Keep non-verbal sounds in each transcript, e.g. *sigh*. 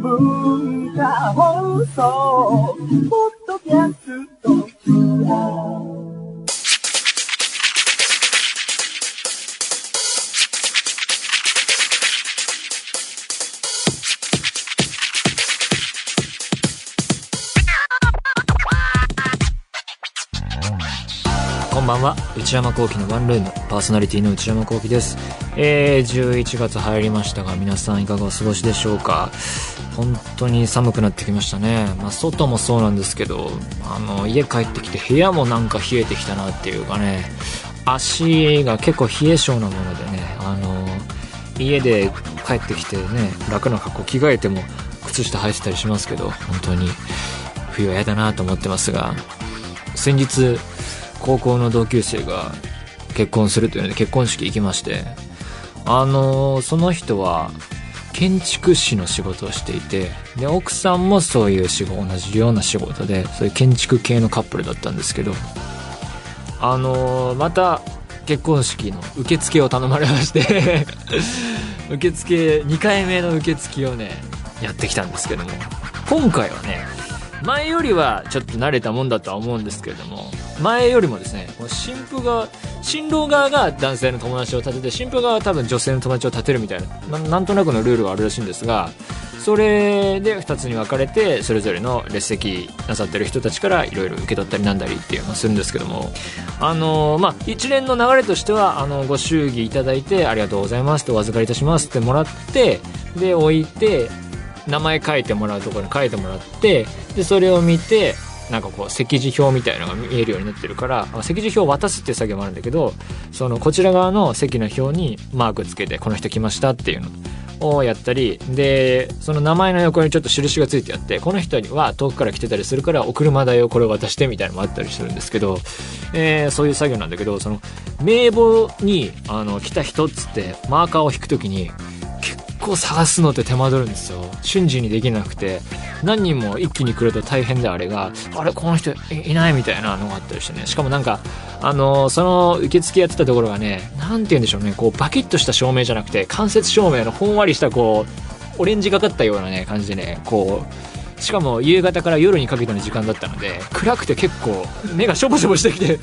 文化放送ポッドキャストんばんは。内山聖輝のワンルーム。パーソナリティの内山聖輝です。えー、11月入りましたが皆さんいかがお過ごしでしょうか？本当に寒くなってきましたね、まあ、外もそうなんですけどあの家帰ってきて部屋もなんか冷えてきたなっていうかね。足が結構冷え性なものでねあの家で帰ってきてね楽な格好着替えても靴下履いてたりしますけど本当に冬は嫌だなと思ってますが先日高校の同級生が結婚するというので結婚式行きましてあのーその人は建築士の仕事をしていてで奥さんもそういう仕事同じような仕事でそういう建築系のカップルだったんですけどあのーまた結婚式の受付を頼まれまして *laughs* 受付2回目の受付をねやってきたんですけども今回はね前よりはちょっと慣れたもんだとは思うんですけれども前よりもですねこの新婦が新郎側が男性の友達を立てて新婦側は多分女性の友達を立てるみたいななんとなくのルールがあるらしいんですがそれで2つに分かれてそれぞれの列席なさってる人たちからいろいろ受け取ったりなんだりっていうのをするんですけども。あのまあ一連の流れとしてはあのご祝儀いただいてありがとうございますとお預かりいたしますってもらってで置いて名前書いてもらうところに書いてもらってでそれを見てなんかこう席次表みたいなのが見えるようになってるから席次表を渡すっていう作業もあるんだけどそのこちら側の席の表にマークつけてこの人来ましたっていうのをやったりでその名前の横にちょっと印がついてあってこの人には遠くから来てたりするからお車代をこれを渡してみたいなのもあったりするんですけど、えーそういう作業なんだけどその名簿にあの来た人っつってマーカーを引くときに構探すのって手間取るんですよ。瞬時にできなくて何人も一気に来ると大変であれがあれこの人いないみたいなのがあったりしてね。しかもなんかあのその受付やってたところがねなんて言うんでしょうね。こうバキッとした照明じゃなくて間接照明のほんわりしたこうオレンジがかったようなね感じでねこうしかも夕方から夜にかけての時間だったので暗くて結構目がしょぼしょぼしてきて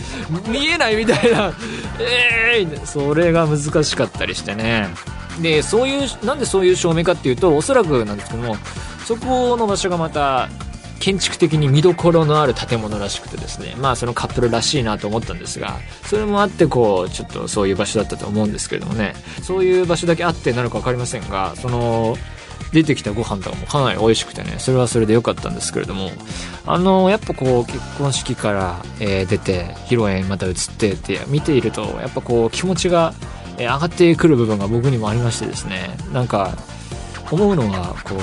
見えないみたいな。ええー、それが難しかったりしてね。でそういうなんでそういう照明かっていうとおそらくなんですけどもそこの場所がまた建築的に見どころのある建物らしくてですねまあそのカップルらしいなと思ったんですがそれもあってこうちょっとそういう場所だったと思うんですけれどもねそういう場所だけあってなのか分かりませんがその出てきたご飯とかもかなり美味しくてねそれはそれで良かったんですけれどもあのやっぱこう結婚式から、えー出て披露宴また移ってって見ているとやっぱこう気持ちがえ上がってくる部分が僕にもありましてですねなんか思うのはこ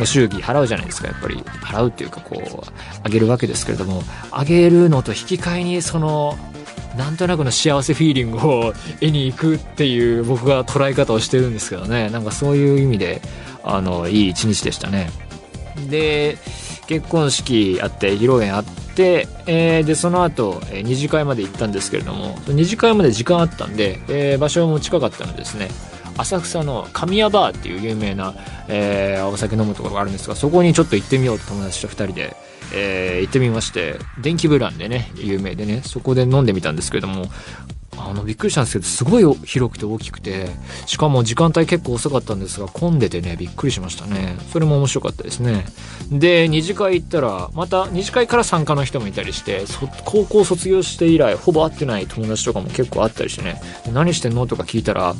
う祝儀払うじゃないですかやっぱり。払うっていうかこうあげるわけですけれどもあげるのと引き換えにそのなんとなくの幸せフィーリングを *laughs* 得に行くっていう僕が捉え方をしてるんですけどね。なんかそういう意味であのいい一日でしたね。で結婚式あって披露宴あって、えーでその後、えー二次会まで行ったんですけれども二次会まで時間あったんで、えー場所も近かったのでですね。浅草の神谷バーっていう有名な、えーお酒飲むところがあるんですがそこにちょっと行ってみようと友達と2人で、えー行ってみまして電気ブランでね有名でねそこで飲んでみたんですけれどもあのびっくりしたんですけどすごい広くて大きくてしかも時間帯結構遅かったんですが混んでてねびっくりしましたね。それも面白かったですね。で二次会行ったらまた二次会から参加の人もいたりして高校卒業して以来ほぼ会ってない友達とかも結構あったりしてね。何してんの？とか聞いたら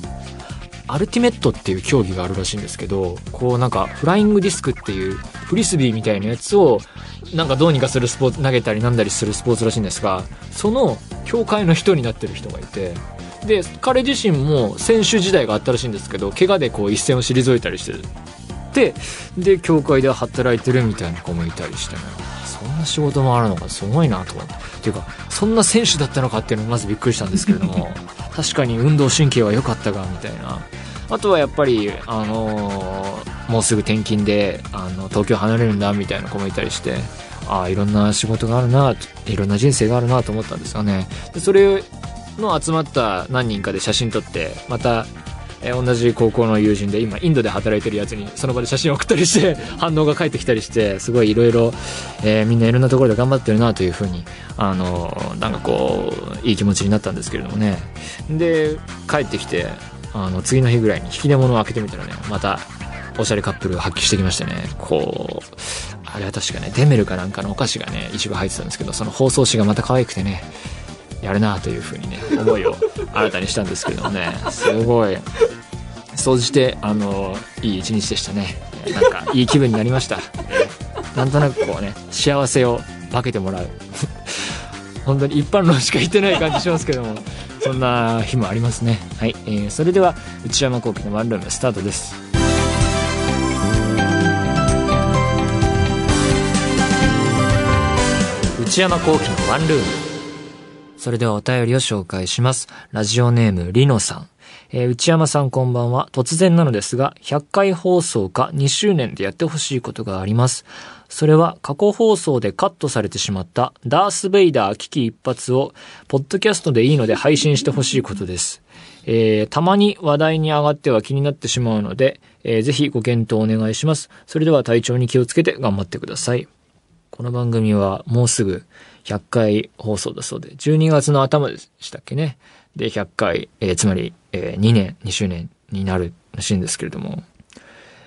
アルティメットっていう競技があるらしいんですけどこうなんかフライングディスクっていうフリスビーみたいなやつをなんかどうにかするスポーツ投げたりなんだりするスポーツらしいんですがその協会の人になってる人がいてで彼自身も選手時代があったらしいんですけど怪我でこう一線を退いたりしてるでで協会で働いてるみたいな子もいたりしてね。そんな仕事もあるのかすごいなと思って。っていうかそんな選手だったのかっていうのもまずびっくりしたんですけれども。*laughs* 確かに運動神経は良かったがみたいな。あとはやっぱり、あのーもうすぐ転勤であの東京離れるんだみたいな子もいたりして。ああいろんな仕事があるないろんな人生があるなと思ったんですよね。でそれの集まった何人かで写真撮ってまたえー同じ高校の友人で今インドで働いてるやつにその場で写真を送ったりして *laughs* 反応が返ってきたりしてすごいいろいろみんないろんなところで頑張ってるなというふうにあのなんかこういい気持ちになったんですけれどもね。で帰ってきてあの次の日ぐらいに引き出物を開けてみたらねまたおしゃれカップルが発揮してきましてね。こうあれは確かねデメルかなんかのお菓子がね一部入ってたんですけどその包装紙がまた可愛くてね。やるなというふうにね思いを *laughs* 新たにしたんですけれどもね。すごい。総じてあのいい一日でしたね。えーなんかいい気分になりました。えーなんとなくこうね幸せを分けてもらう。*laughs* 本当に一般論しか言ってない感じしますけどもそんな日もありますね。はい、えーそれでは内山聖輝のワンルームスタートです。内山聖輝のワンルームそれではお便りを紹介します。ラジオネーム、リノさん。えー内山さんこんばんは。突然なのですが、100回放送か2周年でやってほしいことがあります。それは過去放送でカットされてしまったダース・ベイダー危機一髪を、ポッドキャストでいいので配信してほしいことです。えーたまに話題に上がっては気になってしまうので、えーぜひご検討お願いします。それでは体調に気をつけて頑張ってください。この番組はもうすぐ100回放送だそうで、12月の頭でしたっけね。で、100回、えーつまり、え2年、2周年になるらしいんですけれども。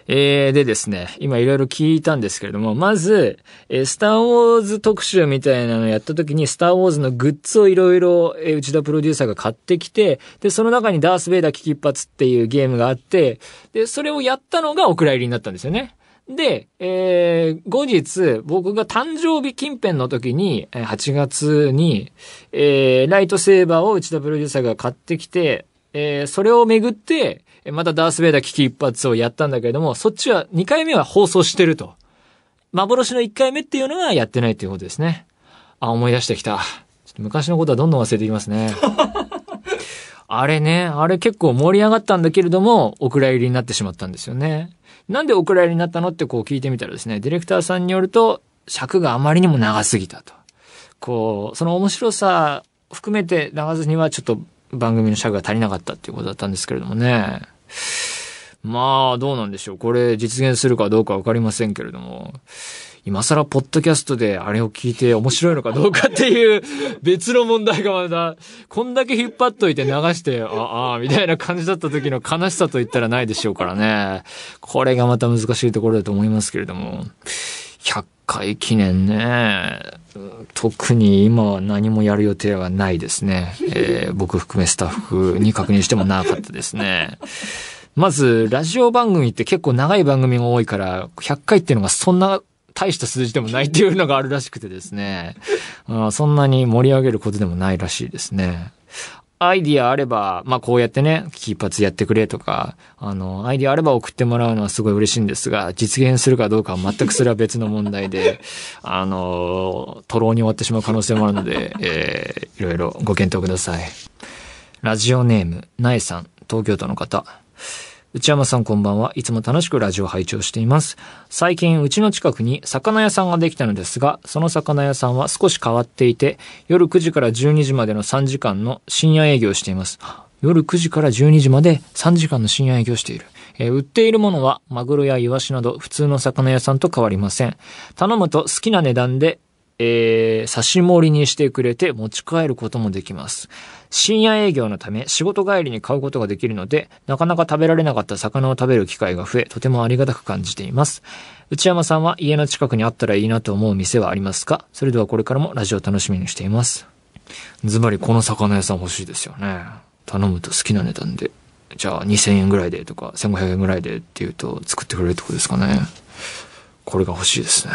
えーでですね、今いろいろ聞いたんですけれども、まず、えースターウォーズ特集みたいなのをやった時に、スターウォーズのグッズをいろいろ、えー内田プロデューサーが買ってきて、で、その中にダース・ベイダー危機一髪っていうゲームがあって、で、それをやったのがお蔵入りになったんですよね。で、えー、後日、僕が誕生日近辺の時に、えー8月に、えー、ライトセーバーを内田プロデューサーが買ってきて、えー、それをめぐって、えーまたダース・ベイダー危機一髪をやったんだけれども、そっちは2回目は放送してると。幻の1回目っていうのがやってないということですね。あ、思い出してきた。ちょっと昔のことはどんどん忘れてきますね。*laughs* あれね、あれ結構盛り上がったんだけれども、お蔵入りになってしまったんですよね。なんでお蔵入りになったのってこう聞いてみたらですね、ディレクターさんによると、尺があまりにも長すぎたと。こう、その面白さ含めて長ずにはちょっと番組の尺が足りなかったっていうことだったんですけれどもね。まあ、どうなんでしょう。これ実現するかどうかわかりませんけれども。今更ポッドキャストであれを聞いて面白いのかどうかっていう別の問題がまだ、こんだけ引っ張っといて流して、ああ、みたいな感じだった時の悲しさと言ったらないでしょうからね。これがまた難しいところだと思いますけれども。100回記念ね。特に今は何もやる予定はないですね。えー僕含めスタッフに確認してもなかったですね。まず、ラジオ番組って結構長い番組が多いから、100回っていうのがそんな大した数字でもないっていうのがあるらしくてですね。あ *laughs* ーそんなに盛り上げることでもないらしいですね。アイディアあれば、まあ、こうやってね、危機一髪やってくれとか、あの、アイディアあれば送ってもらうのはすごい嬉しいんですが、実現するかどうかは全くそれは別の問題で、*laughs* あの、徒労に終わってしまう可能性もあるので、えー、いろいろご検討ください。ラジオネーム、なえさん、東京都の方。内山さんこんばんは。いつも楽しくラジオ拝聴しています。最近、うちの近くに魚屋さんができたのですが、その魚屋さんは少し変わっていて、夜9時から12時までの3時間の深夜営業をしています。夜9時から12時まで3時間の深夜営業している。えー売っているものは、マグロやイワシなど普通の魚屋さんと変わりません。頼むと好きな値段で、えー、刺し盛りにしてくれて持ち帰ることもできます。深夜営業のため仕事帰りに買うことができるので、なかなか食べられなかった魚を食べる機会が増え、とてもありがたく感じています。内山さんは家の近くにあったらいいなと思う店はありますか？それではこれからもラジオ楽しみにしています。ズバリこの魚屋さん欲しいですよね。頼むと好きな値段で。じゃあ2000円ぐらいでとか1500円ぐらいでって言うと作ってくれるってことですかね。これが欲しいですね。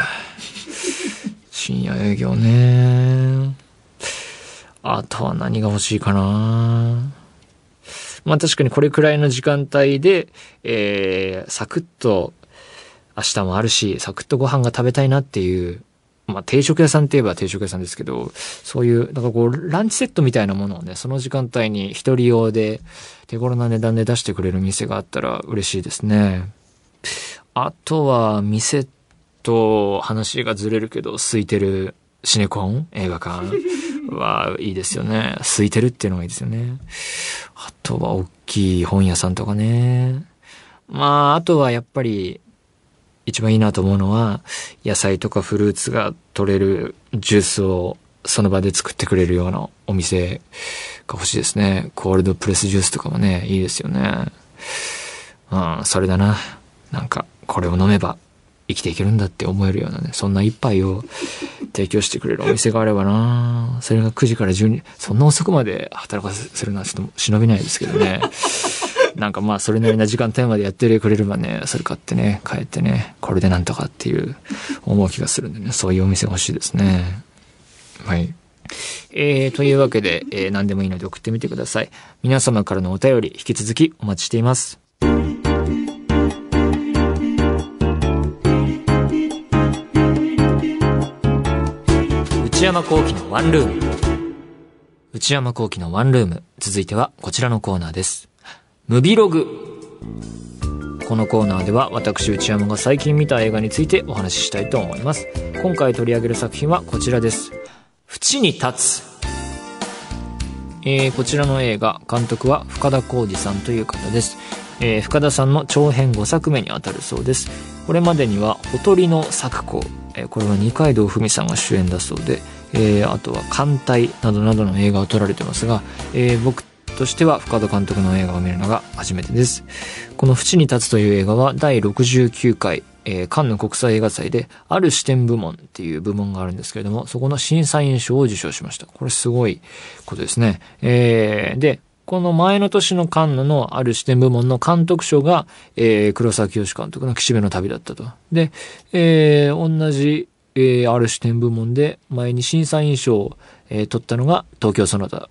深夜営業ね。あとは何が欲しいかな。まあ確かにこれくらいの時間帯で、えー、サクッと明日もあるし、サクッとご飯が食べたいなっていう、まあ定食屋さんって言えば定食屋さんですけど、そういう、だかこう、ランチセットみたいなものをね、その時間帯に一人用で手頃な値段で出してくれる店があったら嬉しいですね。あとは、店と話がずれるけど、空いてるシネコン？映画館？*laughs* は、いいですよね。空いてるっていうのがいいですよね。あとは、大きい本屋さんとかね。まあ、あとはやっぱり、一番いいなと思うのは、野菜とかフルーツが取れるジュースをその場で作ってくれるようなお店が欲しいですね。コールドプレスジュースとかもね、いいですよね。うん、それだな。なんか、これを飲めば生きていけるんだって思えるようなね、そんな一杯を提供してくれるお店があればなそれが9時から12、そんな遅くまで働かせるのはちょっと忍びないですけどね。なんかまあそれなりな時間帯までやってくれればね、それ買ってね、帰ってね、これでなんとかっていう思う気がするんでね、そういうお店が欲しいですね。はい。えー、というわけで、えー、何でもいいので送ってみてください。皆様からのお便り、引き続きお待ちしています。山幸喜のワンルーム。内山幸喜のワンルーム。続いてはこちらのコーナーです。ムビログ。このコーナーでは私内山が最近見た映画についてお話ししたいと思います。今回取り上げる作品はこちらです。縁に立つ。えー、こちらの映画、監督は深田浩二さんという方です。えー、深田さんの長編5作目にあたるそうです。これまでには、ほとりの作子、えー、これは二階堂ふみさんが主演だそうで、えー、あとは艦隊などなどの映画を撮られてますが、えー、僕としては深田監督の映画を見るのが初めてです。この縁に立つという映画は第69回、えー、カンヌ国際映画祭で、ある視点部門っていう部門があるんですけれども、そこの審査員賞を受賞しました。これすごいことですね。えー、で、この前の年のカンヌのある視点部門の監督賞が、えー、黒崎清監督の岸辺の旅だったと。で、えー、同じ、えー、ある視点部門で前に審査員賞を、えー、取ったのが東京ソナタ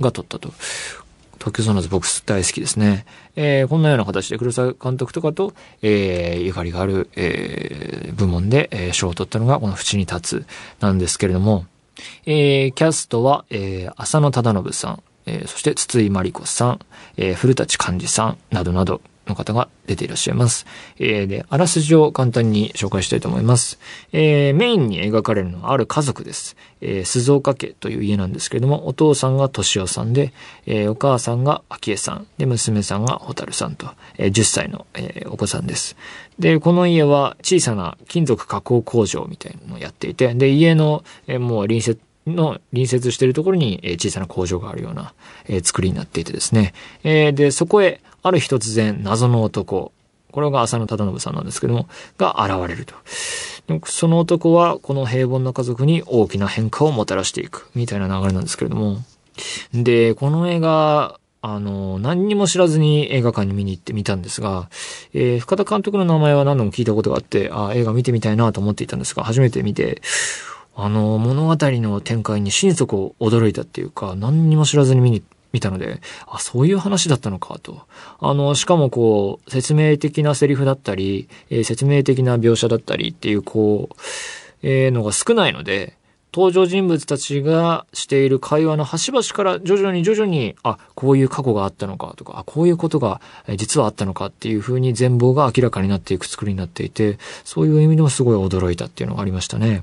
が取ったと。東京ソナタ僕大好きですね。えー、こんなような形で黒沢監督とかと、えー、ゆかりがある、え、部門で、え、賞を取ったのがこの縁に立つなんですけれども、え、キャストは、え、浅野忠信さん、え、そして筒井真理子さん、え、古舘寛治さんなどなどの方が出ていらっしゃいます。えー、で、あらすじを簡単に紹介したいと思います。えー、メインに描かれるのはある家族です。えー、鈴岡家という家なんですけれども、お父さんが敏夫さんで、えー、お母さんが昭恵さん、で、娘さんが蛍さんと、えー、10歳の、えー、お子さんです。で、この家は小さな金属加工工場みたいなのをやっていて、で、家の、えー、もう隣接の隣接しているところに、小さな工場があるような、作りになっていてですね。えで、そこへ、ある日突然、謎の男、これが浅野忠信さんなんですけども、が現れると。その男は、この平凡な家族に大きな変化をもたらしていく、みたいな流れなんですけれども。で、この映画、あの、何にも知らずに映画館に見に行ってみたんですが、えー、深田監督の名前は何度も聞いたことがあって、あ映画見てみたいなと思っていたんですが、初めて見て、あの、物語の展開に心底驚いたっていうか、何にも知らずに見に、見たので、あ、そういう話だったのかと。あの、しかもこう、説明的なセリフだったり、えー、説明的な描写だったりっていう、こう、えー、のが少ないので、登場人物たちがしている会話の端々から徐々に徐々に、あ、こういう過去があったのかとか、あ、こういうことが実はあったのかっていう風に全貌が明らかになっていく作りになっていて、そういう意味でもすごい驚いたっていうのがありましたね。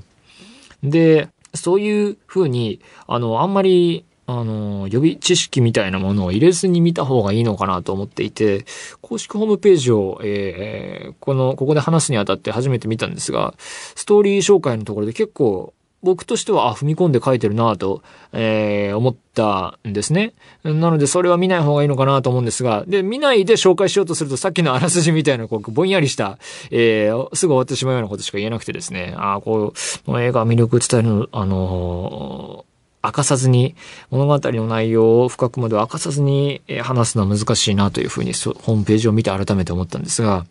で、そういう風に、あの、あんまり、あの、予備知識みたいなものを入れずに見た方がいいのかなと思っていて、公式ホームページを、えー、この、ここで話すにあたって初めて見たんですが、ストーリー紹介のところで結構、僕としては、あ、踏み込んで書いてるなと、えー、思ったんですね。なので、それは見ない方がいいのかなと思うんですが、で、見ないで紹介しようとすると、さっきのあらすじみたいな、こう、ぼんやりした、えー、すぐ終わってしまうようなことしか言えなくてですね、あこう、この映画魅力伝えるの、あのー明かさずに、物語の内容を深くまで明かさずに話すのは難しいなというふうにホームページを見て改めて思ったんですが、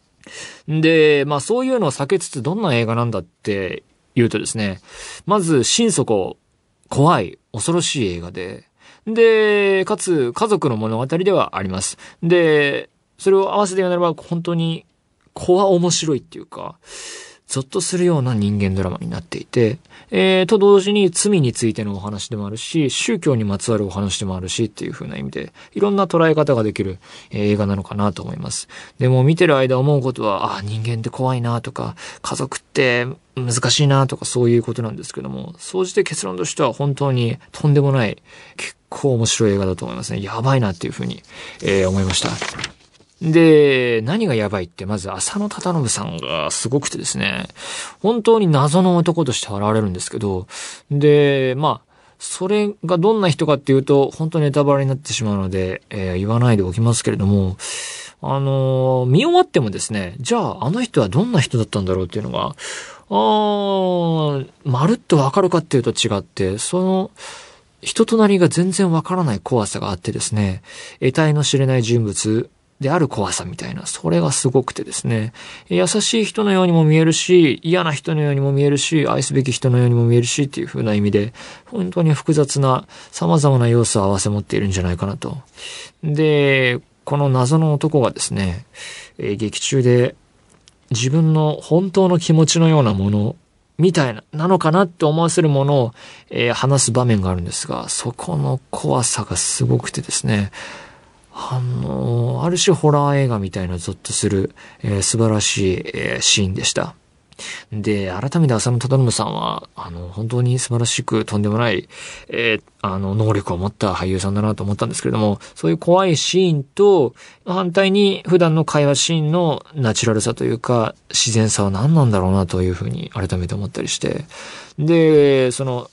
で、まあそういうのを避けつつどんな映画なんだって言うとですね、まず心底怖い、恐ろしい映画で、で、かつ家族の物語ではあります。で、それを合わせて言うならば本当に怖面白いっていうか、ゾッとするような人間ドラマになっていて、えー、と同時に罪についてのお話でもあるし、宗教にまつわるお話でもあるしっていう風な意味で、いろんな捉え方ができる、え映画なのかなと思います。でも見てる間思うことは、ああ、人間って怖いなとか、家族って難しいなとかそういうことなんですけども、総じて結論としては本当にとんでもない、結構面白い映画だと思いますね。やばいなっていうふうに、えー、思いました。で、何がやばいって、まず浅野忠信さんがすごくてですね、本当に謎の男として現れるんですけど、で、まあ、それがどんな人かっていうと、本当ネタバレになってしまうので、えー、言わないでおきますけれども、あのー、見終わってもですね、じゃああの人はどんな人だったんだろうっていうのが、あー、まるっとわかるかっていうと違って、その、人となりが全然わからない怖さがあってですね、得体の知れない人物である怖さみたいな、それがすごくてですね、優しい人のようにも見えるし、嫌な人のようにも見えるし、愛すべき人のようにも見えるしっていう風な意味で、本当に複雑な様々な要素を合わせ持っているんじゃないかなと。で、この謎の男がですね、劇中で自分の本当の気持ちのようなものみたいな、なのかなって思わせるものを、話す場面があるんですが、そこの怖さがすごくてですね、あの、ある種ホラー映画みたいなゾッとする、えー、素晴らしい、えー、シーンでした。で、改めて浅野忠信さんは、あの、本当に素晴らしくとんでもない、えー、あの、能力を持った俳優さんだなと思ったんですけれども、そういう怖いシーンと、反対に普段の会話シーンのナチュラルさというか、自然さは何なんだろうなというふうに改めて思ったりして、で、その、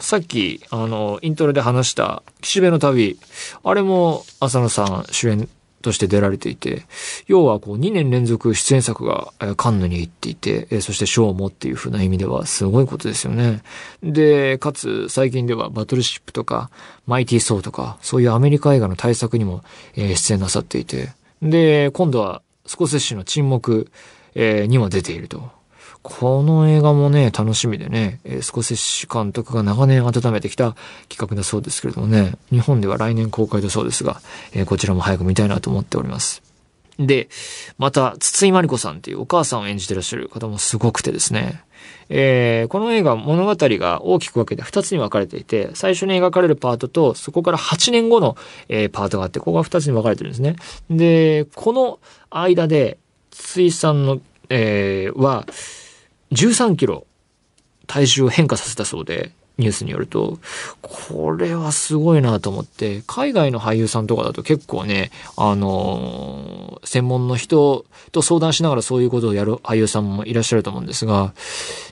さっき、あの、イントロで話した、岸辺の旅、あれも浅野さん主演として出られていて、要はこう2年連続出演作がカンヌに行っていて、そして賞もっていう風な意味ではすごいことですよね。で、かつ最近ではバトルシップとかマイティー・ソーとか、そういうアメリカ映画の対策にも出演なさっていて、で、今度はスコセッシュの沈黙えにも出ていると。この映画もね、楽しみでね、えー、スコセッシ監督が長年温めてきた企画だそうですけれどもね、日本では来年公開だそうですが、えー、こちらも早く見たいなと思っております。で、また、筒井真理子さんっていうお母さんを演じてらっしゃる方もすごくてですね、えー、この映画物語が大きく分けて2つに分かれていて、最初に描かれるパートと、そこから8年後の、えー、パートがあって、ここが2つに分かれてるんですね。で、この間で、筒井さんの、えー、は、13キロ体重を変化させたそうで、ニュースによると、これはすごいなと思って、海外の俳優さんとかだと結構ね、あのー、専門の人と相談しながらそういうことをやる俳優さんもいらっしゃると思うんですが、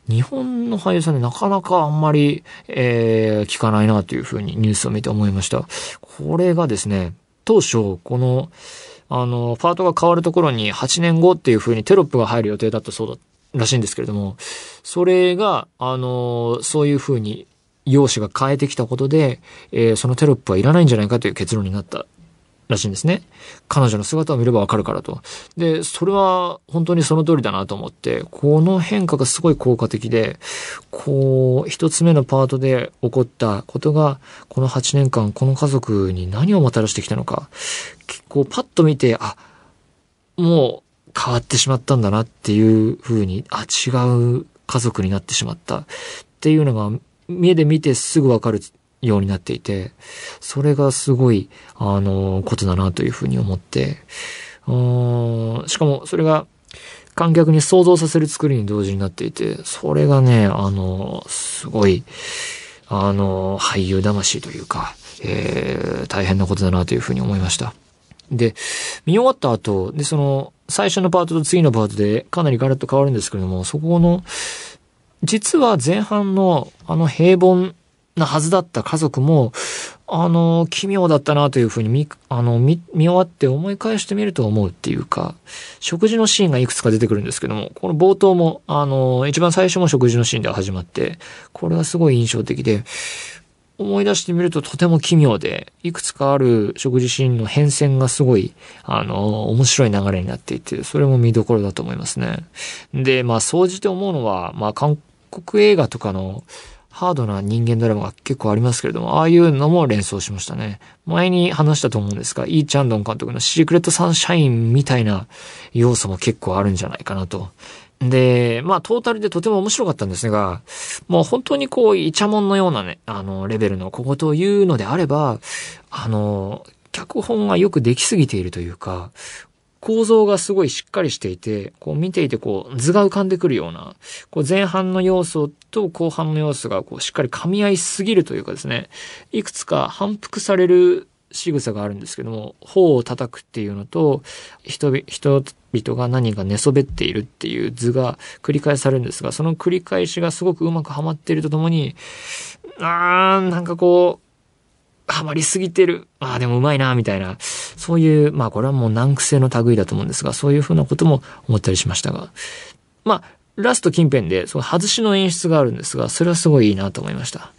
日本の俳優さんでなかなかあんまり、えー、聞かないなというふうにニュースを見て思いました。これがですね、当初、この、あの、パートが変わるところに8年後っていう風にテロップが入る予定だったそうだらしいんですけれども、それが、あの、そういう風に容姿が変えてきたことで、えー、そのテロップはいらないんじゃないかという結論になったらしいんですね。彼女の姿を見ればわかるからと。で、それは本当にその通りだなと思って、この変化がすごい効果的で、こう、一つ目のパートで起こったことが、この8年間、この家族に何をもたらしてきたのか、結構パッと見て、あ、もう変わってしまったんだなっていう風に、あ、違う家族になってしまったっていうのが、目で見てすぐわかるようになっていて、それがすごい、あの、ことだなというふうに思って、しかもそれが観客に想像させる作りに同時になっていて、それがね、あの、すごい、あの、俳優魂というか、えー、大変なことだなというふうに思いました。で、見終わった後、で、その、最初のパートと次のパートでかなりガラッと変わるんですけれども、そこの、実は前半のあの平凡なはずだった家族も、あの、奇妙だったなというふうに見、あの、見、見終わって思い返してみると思うっていうか、食事のシーンがいくつか出てくるんですけども、この冒頭も、あの、一番最初も食事のシーンで始まって、これはすごい印象的で、思い出してみるととても奇妙で、いくつかある食事シーンの変遷がすごい、あの、面白い流れになっていて、それも見どころだと思いますね。で、まあ、総じて思うのは、まあ、韓国映画とかの、ハードな人間ドラマが結構ありますけれども、ああいうのも連想しましたね。前に話したと思うんですが、イー・チャンドン監督のシークレットサンシャインみたいな要素も結構あるんじゃないかなと。で、まあ、トータルでとても面白かったんですが、もう本当にこう、イチャモンのようなね、あの、レベルの小言を言うのであれば、あの、脚本がよくできすぎているというか、構造がすごいしっかりしていて、こう見ていてこう図が浮かんでくるような、こう前半の要素と後半の要素がこうしっかり噛み合いすぎるというかですね、いくつか反復される仕草があるんですけども、頬を叩くっていうのと、人々人々が何か寝そべっているっていう図が繰り返されるんですが、その繰り返しがすごくうまくはまっているとともに、あー、なんかこう、ハマりすぎてる。ああ、でもうまいな、みたいな。そういう、まあこれはもう難癖の類だと思うんですが、そういうふうなことも思ったりしましたが。まあ、ラスト近辺で、その外しの演出があるんですが、それはすごいいいなと思いました。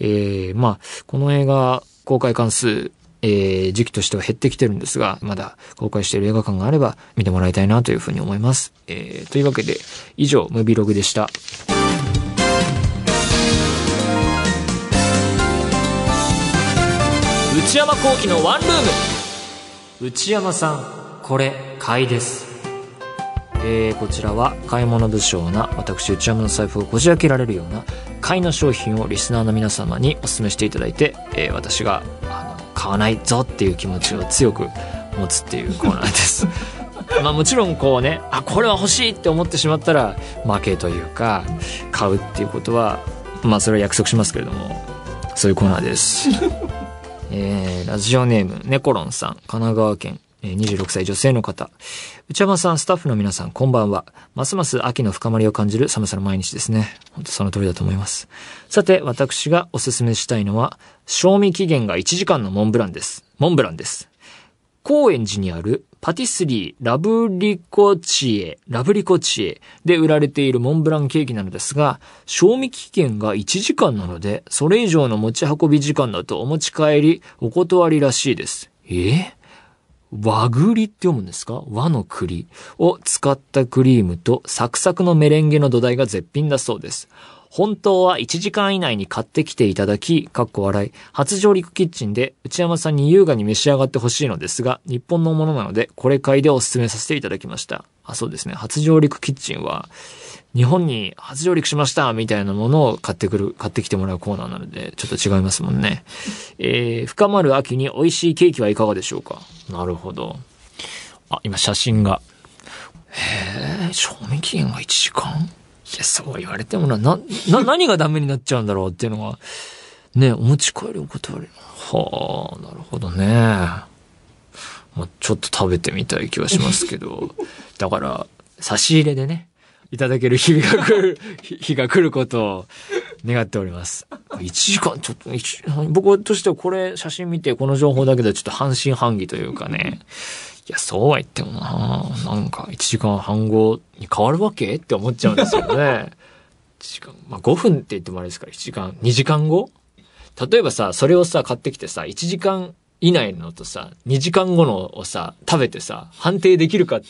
えー、まあ、この映画、公開関数、えー、時期としては減ってきてるんですが、まだ公開している映画館があれば見てもらいたいなというふうに思います。えー、というわけで、以上、ムービーログでした。内山幸喜のワンルーム内山さんこれ買いですえー、こちらは買い物不詳な私内山の財布をこじ開けられるような買いの商品をリスナーの皆様にお勧めしていただいて、えー、私があの買わないぞっていう気持ちを強く持つっていうコーナーです。*laughs* まあもちろんこうねあこれは欲しいって思ってしまったら負けというか買うっていうことはまあそれは約束しますけれどもそういうコーナーです。*laughs* えー、ラジオネーム、ネコロンさん、神奈川県、えー、26歳女性の方。内山さん、スタッフの皆さん、こんばんは。ますます秋の深まりを感じる寒さの毎日ですね。本当その通りだと思います。さて、私がおすすめしたいのは、賞味期限が1時間のモンブランです。モンブランです。高円寺にあるパティスリーラブリコチエ、ラブリコチエで売られているモンブランケーキなのですが、賞味期限が1時間なので、それ以上の持ち運び時間だとお持ち帰りお断りらしいです。え和栗って読むんですか？和の栗を使ったクリームとサクサクのメレンゲの土台が絶品だそうです。本当は1時間以内に買ってきていただき、かっこ笑い、初上陸キッチンで内山さんに優雅に召し上がってほしいのですが、日本のものなので、これ買いでお勧めさせていただきました。あ、そうですね。初上陸キッチンは、日本に初上陸しましたみたいなものを買ってくる、買ってきてもらうコーナーなので、ちょっと違いますもんね。えー、深まる秋に美味しいケーキはいかがでしょうか？なるほど。あ、今写真が。へえ、賞味期限が1時間？いや、そう言われてもな、な、な、何がダメになっちゃうんだろうっていうのが、ね、お持ち帰りお断り。はあ、なるほどね。まあ、ちょっと食べてみたい気はしますけど、だから、差し入れでね、いただける日々が来る、*laughs* 日が来ることを願っております。1時間、ちょっと、僕としてはこれ写真見てこの情報だけでちょっと半信半疑というかね、*laughs* いや、そうは言ってもななんか1時間半後に変わるわけって思っちゃうんですよね。*laughs* 時間、まあ5分って言ってもあれですから、1時間、2時間後？例えばさ、それをさ、買ってきてさ、1時間以内のとさ、2時間後のをさ、食べてさ、判定できるかっ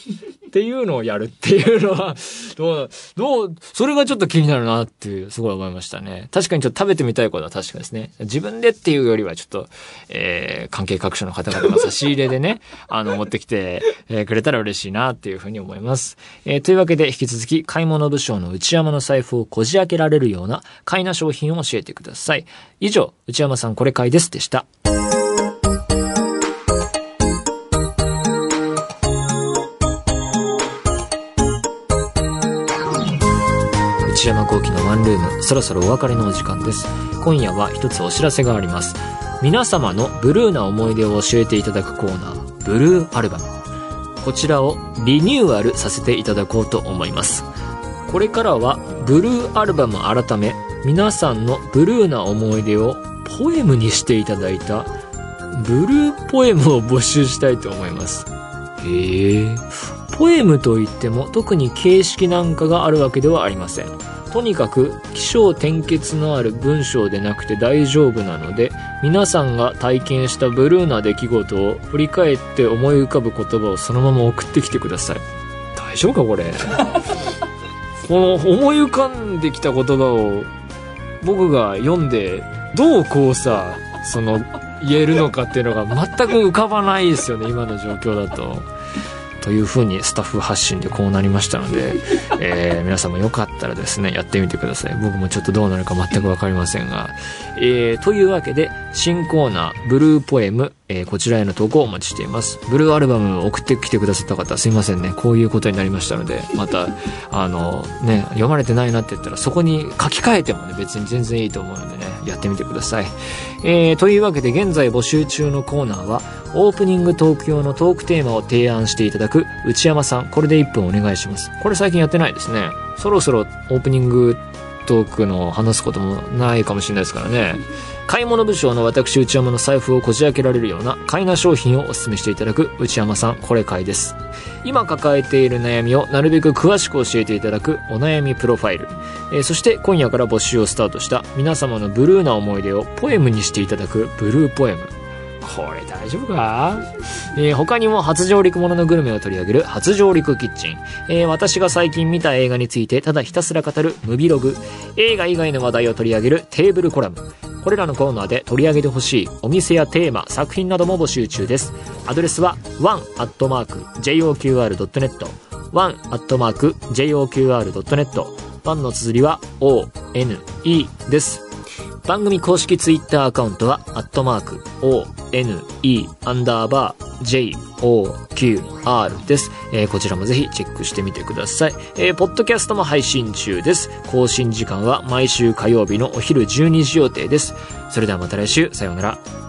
ていうのをやるっていうのは、*laughs* どう、どう、それがちょっと気になるなっていう、すごい思いましたね。確かにちょっと食べてみたいことは確かですね。自分でっていうよりはちょっと、えー、関係各所の方々が差し入れでね、*laughs* あの、持ってきて、えー、くれたら嬉しいなっていうふうに思います。えー、というわけで引き続き、買い物部署の内山の財布をこじ開けられるような、買いな商品を教えてください。以上、内山さんこれ買いですでした。ワンルーム、そろそろお別れのお時間です。今夜は一つお知らせがあります。皆様のブルーな思い出を教えていただくコーナー、ブルーアルバム。こちらをリニューアルさせていただこうと思います。これからはブルーアルバム改め、皆さんのブルーな思い出をポエムにしていただいたブルーポエムを募集したいと思います。へえ。ポエムといっても特に形式なんかがあるわけではありません。とにかく起承転結のある文章でなくて大丈夫なので皆さんが体験したブルーな出来事を振り返って思い浮かぶ言葉をそのまま送ってきてください。大丈夫かこれ？*laughs* この思い浮かんできた言葉を僕が読んでどうこうさその言えるのかっていうのが全く浮かばないですよね今の状況だとというふうにスタッフ発信でこうなりましたので、*laughs* えー、皆さんもよかったらですね、やってみてください。僕もちょっとどうなるか全くわかりませんが。えー、というわけで、新コーナー、ブルーポエム、えー、こちらへの投稿をお待ちしています。ブルーアルバムを送ってきてくださった方、すいませんね。こういうことになりましたので、また、あの、ね、読まれてないなって言ったら、そこに書き換えてもね、別に全然いいと思うのでね、やってみてください。えー、というわけで、現在募集中のコーナーは、オープニングトーク用のトークテーマを提案していただく内山さん、これで1分お願いします。これ最近やってないですね。そろそろオープニングトークの話すこともないかもしれないですからね。*laughs* 買い物部長の私内山の財布をこじ開けられるような買いな商品をお勧めしていただく内山さん、これ買いです。今抱えている悩みをなるべく詳しく教えていただくお悩みプロファイル。えー、そして今夜から募集をスタートした皆様のブルーな思い出をポエムにしていただくブルーポエム。これ大丈夫か？えー、他にも初上陸もののグルメを取り上げる初上陸キッチン。えー、私が最近見た映画についてただひたすら語るムビログ。映画以外の話題を取り上げるテーブルコラム。これらのコーナーで取り上げてほしいお店やテーマ、作品なども募集中です。アドレスは one.joqr.net one.joqr.net 1の綴りは one です。番組公式ツイッターアカウントは、アットマーク、one, アンダーバー、joqr です。えー、こちらもぜひチェックしてみてください。えー、ポッドキャストも配信中です。更新時間は毎週火曜日のお昼12時予定です。それではまた来週、さようなら。